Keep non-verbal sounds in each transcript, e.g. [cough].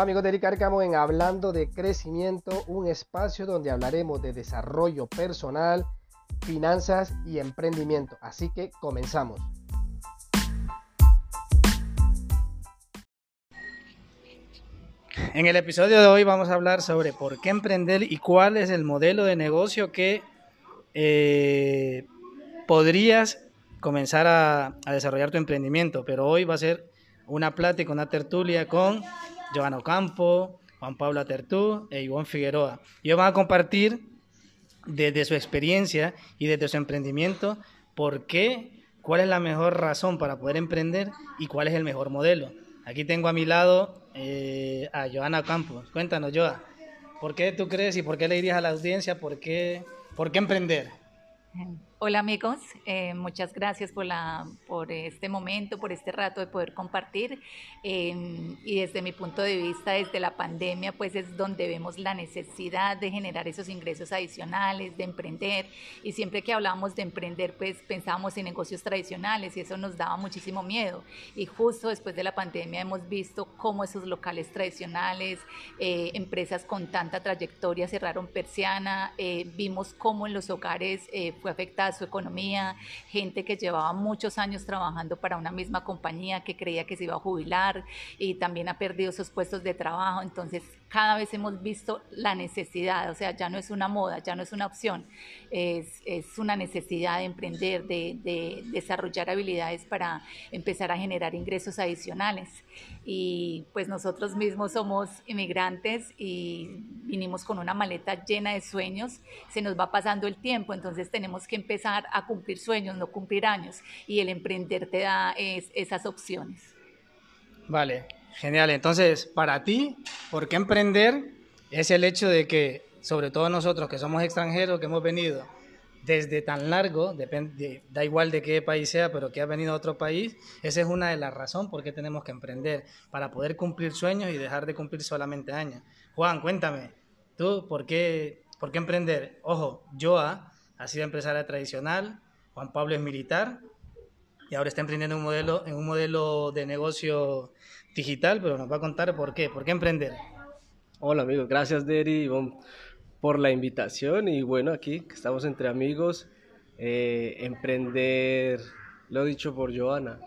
Amigos de Eric Arcamo en Hablando de Crecimiento, un espacio donde hablaremos de desarrollo personal, finanzas y emprendimiento. Así que comenzamos. En el episodio de hoy vamos a hablar sobre por qué emprender y cuál es el modelo de negocio que eh, podrías comenzar a, a desarrollar tu emprendimiento. Pero hoy va a ser una plática, una tertulia con Giovanna Ocampo, Juan Pablo Tertú e Ivonne Figueroa. Ellos van a compartir desde su experiencia y desde su emprendimiento por qué, cuál es la mejor razón para poder emprender y cuál es el mejor modelo. Aquí tengo a mi lado eh, a Joana Ocampo. Cuéntanos, Joa, ¿por qué tú crees y por qué le dirías a la audiencia por qué, por qué emprender? Hola amigos, eh, muchas gracias por, la, por este momento, por este rato de poder compartir. Eh, y desde mi punto de vista, desde la pandemia, pues es donde vemos la necesidad de generar esos ingresos adicionales, de emprender. Y siempre que hablábamos de emprender, pues pensábamos en negocios tradicionales y eso nos daba muchísimo miedo. Y justo después de la pandemia hemos visto cómo esos locales tradicionales, eh, empresas con tanta trayectoria cerraron persiana, vimos cómo en los hogares fue su economía, gente que llevaba muchos años trabajando para una misma compañía que creía que se iba a jubilar y también ha perdido sus puestos de trabajo. Entonces, cada vez hemos visto la necesidad, o sea, ya no es una moda, ya no es una opción, es, es una necesidad de emprender, de, de, desarrollar habilidades para empezar a generar ingresos adicionales. Y pues nosotros mismos somos inmigrantes y vinimos con una maleta llena de sueños, se nos va pasando el tiempo, entonces tenemos que empezar a cumplir sueños, no cumplir años, y el emprender te da es, esas opciones. Vale, Genial, entonces para ti, ¿por qué emprender? Es el hecho de que, sobre todo nosotros que somos extranjeros, que hemos venido desde tan largo, depende, da igual de qué país sea, pero que ha venido a otro país, esa es una de las razones por qué tenemos que emprender, para poder cumplir sueños y dejar de cumplir solamente años. Juan, cuéntame, ¿tú por qué, por qué emprender? Ojo, Joa ha sido empresaria tradicional, Juan Pablo es militar y ahora está emprendiendo un modelo, en un modelo de negocio digital, pero nos va a contar por qué, por qué emprender. Hola amigos, gracias Deri por la invitación y bueno, aquí estamos entre amigos, eh, emprender, lo dicho por Joana,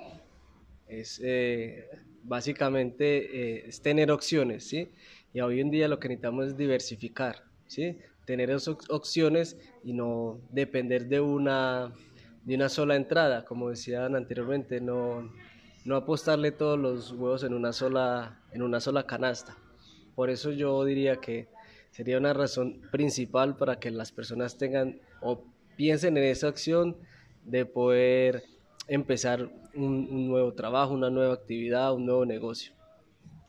es eh, básicamente eh, tener opciones, ¿sí? Y hoy en día lo que necesitamos es diversificar, ¿sí? Tener esas opciones y no depender de una, de una sola entrada, como decían anteriormente, no no apostarle todos los huevos en una sola, en una sola canasta. Por eso yo diría que sería una razón principal para que las personas tengan o piensen en esa acción de poder empezar un, nuevo trabajo, una nueva actividad, un nuevo negocio.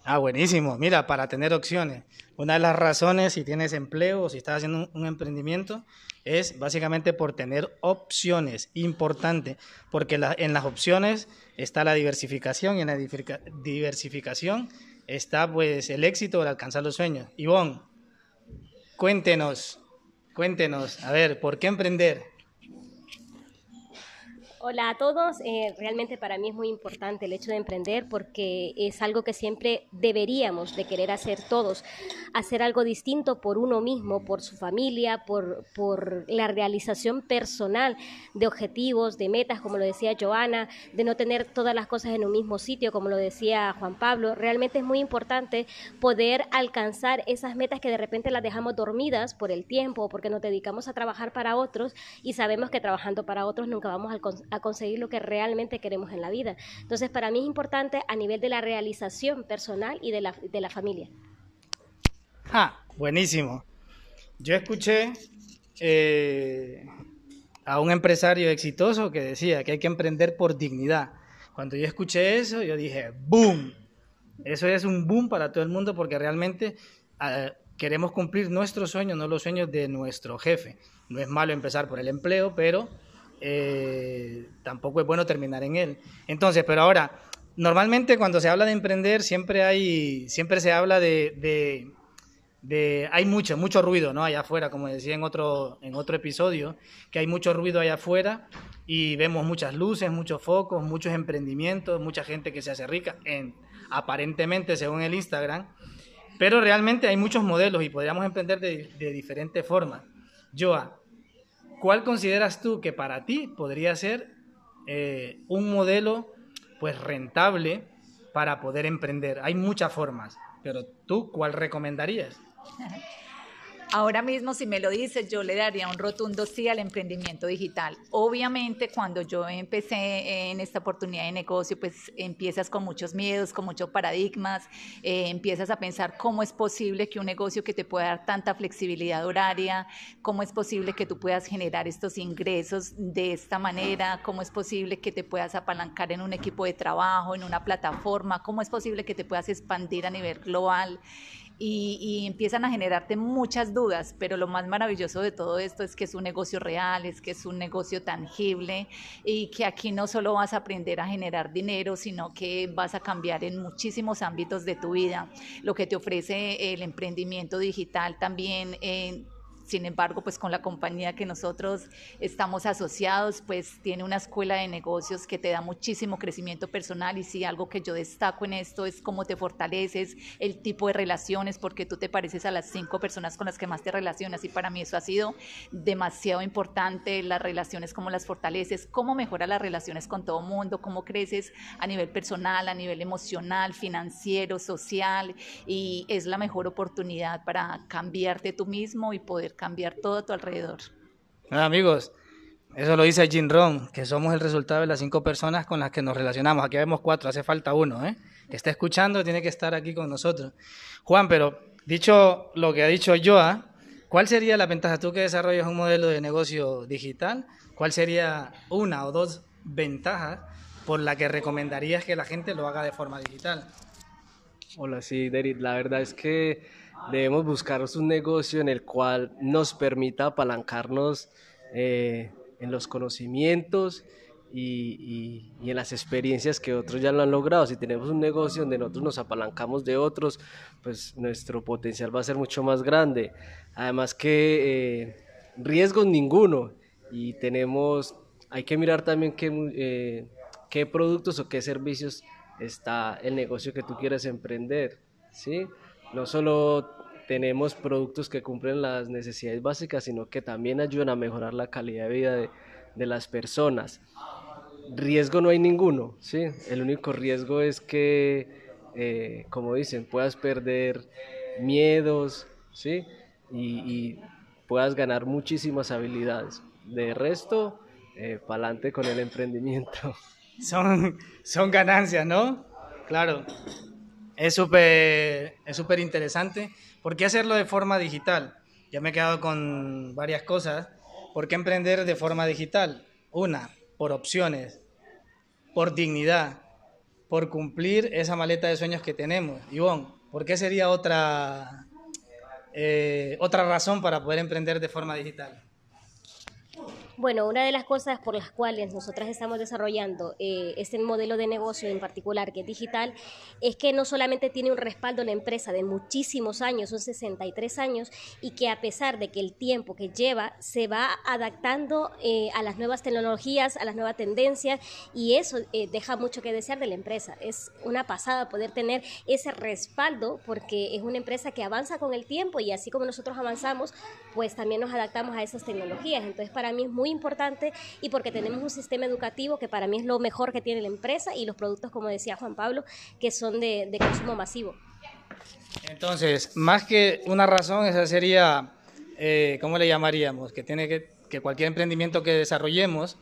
Ah, buenísimo. Mira, para tener opciones. Una de las razones, si tienes empleo o si estás haciendo un, emprendimiento, es básicamente por tener opciones. Importante, porque en las opciones está la diversificación y en la diversificación está pues el éxito de alcanzar los sueños. Ivonne, cuéntenos, cuéntenos, a ver, ¿por qué emprender? Hola a todos, eh, realmente para mí es muy importante el hecho de emprender porque es algo que siempre deberíamos de querer hacer todos, hacer algo distinto por uno mismo, por su familia, por, por la realización personal de objetivos, de metas, como lo decía Joana, de no tener todas las cosas en un mismo sitio, como lo decía Juan Pablo. Realmente es muy importante poder alcanzar esas metas que de repente las dejamos dormidas por el tiempo, porque nos dedicamos a trabajar para otros y sabemos que trabajando para otros nunca vamos a a conseguir lo que realmente queremos en la vida. Entonces, para mí es importante a nivel de la realización personal y de la, de la familia. Ah, buenísimo. Yo escuché eh, a un empresario exitoso que decía que hay que emprender por dignidad. Cuando yo escuché eso, yo dije, ¡boom! Eso es un boom para todo el mundo porque realmente ah, queremos cumplir nuestros sueños, no los sueños de nuestro jefe. No es malo empezar por el empleo, pero eh, tampoco es bueno terminar en él. Entonces, pero ahora, normalmente cuando se habla de emprender, siempre hay, siempre se habla de, hay mucho, mucho ruido, ¿no? Allá afuera, como decía en otro, en otro episodio, que hay mucho ruido allá afuera y vemos muchas luces, muchos focos, muchos emprendimientos, mucha gente que se hace rica, en, aparentemente según el Instagram. Pero realmente hay muchos modelos y podríamos emprender de, de diferentes formas. Joa, ¿cuál consideras tú que para ti podría ser eh, un modelo pues rentable para poder emprender? Hay muchas formas, pero tú, ¿cuál recomendarías? [laughs] Ahora mismo, si me lo dices, yo le daría un rotundo sí al emprendimiento digital. Obviamente, cuando yo empecé en esta oportunidad de negocio, pues empiezas con muchos miedos, con muchos paradigmas, eh, empiezas a pensar cómo es posible que un negocio que te pueda dar tanta flexibilidad horaria, cómo es posible que tú puedas generar estos ingresos de esta manera, cómo es posible que te puedas apalancar en un equipo de trabajo, en una plataforma, cómo es posible que te puedas expandir a nivel global y, empiezan a generarte muchas dudas, pero lo más maravilloso de todo esto es que es un negocio real, es que es un negocio tangible y que aquí no solo vas a aprender a generar dinero, sino que vas a cambiar en muchísimos ámbitos de tu vida. Lo que te ofrece el emprendimiento digital también en sin embargo, pues con la compañía que nosotros estamos asociados, pues tiene una escuela de negocios que te da muchísimo crecimiento personal. Y sí, algo que yo destaco en esto es cómo te fortaleces, el tipo de relaciones, porque tú te pareces a las cinco personas con las que más te relacionas. Y para mí eso ha sido demasiado importante, las relaciones, cómo las fortaleces, cómo mejora las relaciones con todo mundo, cómo creces a nivel personal, a nivel emocional, financiero, social. Y es la mejor oportunidad para cambiarte tú mismo y poder cambiar todo a tu alrededor. amigos, eso lo dice Jim Ron, que somos el resultado de las cinco personas con las que nos relacionamos. Aquí vemos cuatro, hace falta uno, ¿eh? Que está escuchando, tiene que estar aquí con nosotros. Juan, pero dicho lo que ha dicho Joa, ¿cuál sería la ventaja? Tú que desarrollas un modelo de negocio digital, ¿cuál sería una o dos ventajas por la que recomendarías que la gente lo haga de forma digital? Hola, sí, Derek, la verdad es que debemos buscar un negocio en el cual nos permita apalancarnos eh, en los conocimientos y, en las experiencias que otros ya lo han logrado. Si tenemos un negocio donde nosotros nos apalancamos de otros, pues nuestro potencial va a ser mucho más grande. Además que eh, riesgos ninguno y tenemos, hay que mirar también qué, eh, qué productos o qué servicios está el negocio que tú quieres emprender, ¿sí? no solo tenemos productos que cumplen las necesidades básicas, sino que también ayudan a mejorar la calidad de vida de, las personas. Riesgo no hay ninguno, ¿sí? El único riesgo es que, eh, como dicen, puedas perder miedos, ¿sí? Y, puedas ganar muchísimas habilidades. De resto, eh, para adelante con el emprendimiento. [laughs] Son, son ganancias, ¿no? Claro. Es súper es súper interesante. ¿Por qué hacerlo de forma digital? Ya me he quedado con varias cosas. ¿Por qué emprender de forma digital? Una, por opciones, por dignidad, por cumplir esa maleta de sueños que tenemos. Ivonne, ¿por qué sería otra, eh, otra razón para poder emprender de forma digital? Bueno, una de las cosas por las cuales nosotras estamos desarrollando eh, este modelo de negocio en particular, que es digital, es que no solamente tiene un respaldo la empresa de muchísimos años, son 63 años, y que a pesar de que el tiempo que lleva se va adaptando eh, a las nuevas tecnologías, a las nuevas tendencias, y eso eh, deja mucho que desear de la empresa. Es una pasada poder tener ese respaldo porque es una empresa que avanza con el tiempo y así como nosotros avanzamos, pues también nos adaptamos a esas tecnologías. Entonces, para mí es muy importante y porque tenemos un sistema educativo que para mí es lo mejor que tiene la empresa y los productos, como decía Juan Pablo, que son de, consumo masivo. Entonces, más que una razón, esa sería, eh, ¿cómo le llamaríamos? Que tiene que, que cualquier emprendimiento que desarrollemos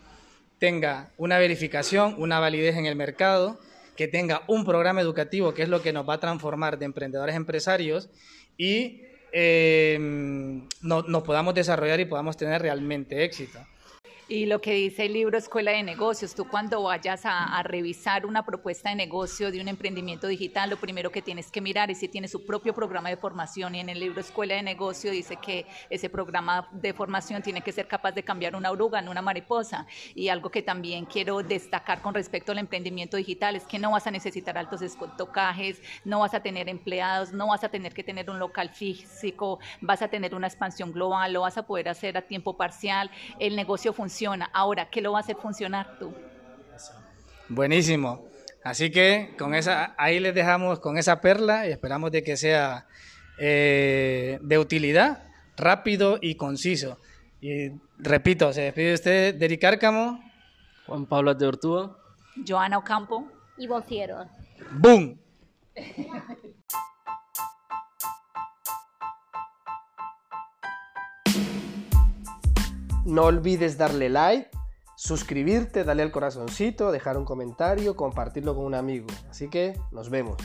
tenga una verificación, una validez en el mercado, que tenga un programa educativo, que es lo que nos va a transformar de emprendedores empresarios, y eh, no, nos podamos desarrollar y podamos tener realmente éxito. Y lo que dice el libro Escuela de Negocios, tú cuando vayas a, revisar una propuesta de negocio de un emprendimiento digital, lo primero que tienes que mirar es si tiene su propio programa de formación. Y en el libro Escuela de Negocio dice que ese programa de formación tiene que ser capaz de cambiar una oruga en una mariposa. Y algo que también quiero destacar con respecto al emprendimiento digital es que no vas a necesitar altos tocajes, no vas a tener empleados, no vas a tener que tener un local físico, vas a tener una expansión global, lo vas a poder hacer a tiempo parcial. El negocio funciona Ahora, ¿qué lo va a hacer funcionar tú? Buenísimo. Así que con esa, ahí les dejamos con esa perla y esperamos de que sea eh, de utilidad, rápido y conciso. Y repito, se despide usted, Deri Cárcamo. Juan Pablo de Ortúa. Joana Ocampo. Y Bonciero. ¡Boom! No olvides darle like, suscribirte, darle al corazoncito, dejar un comentario, compartirlo con un amigo. Así que nos vemos.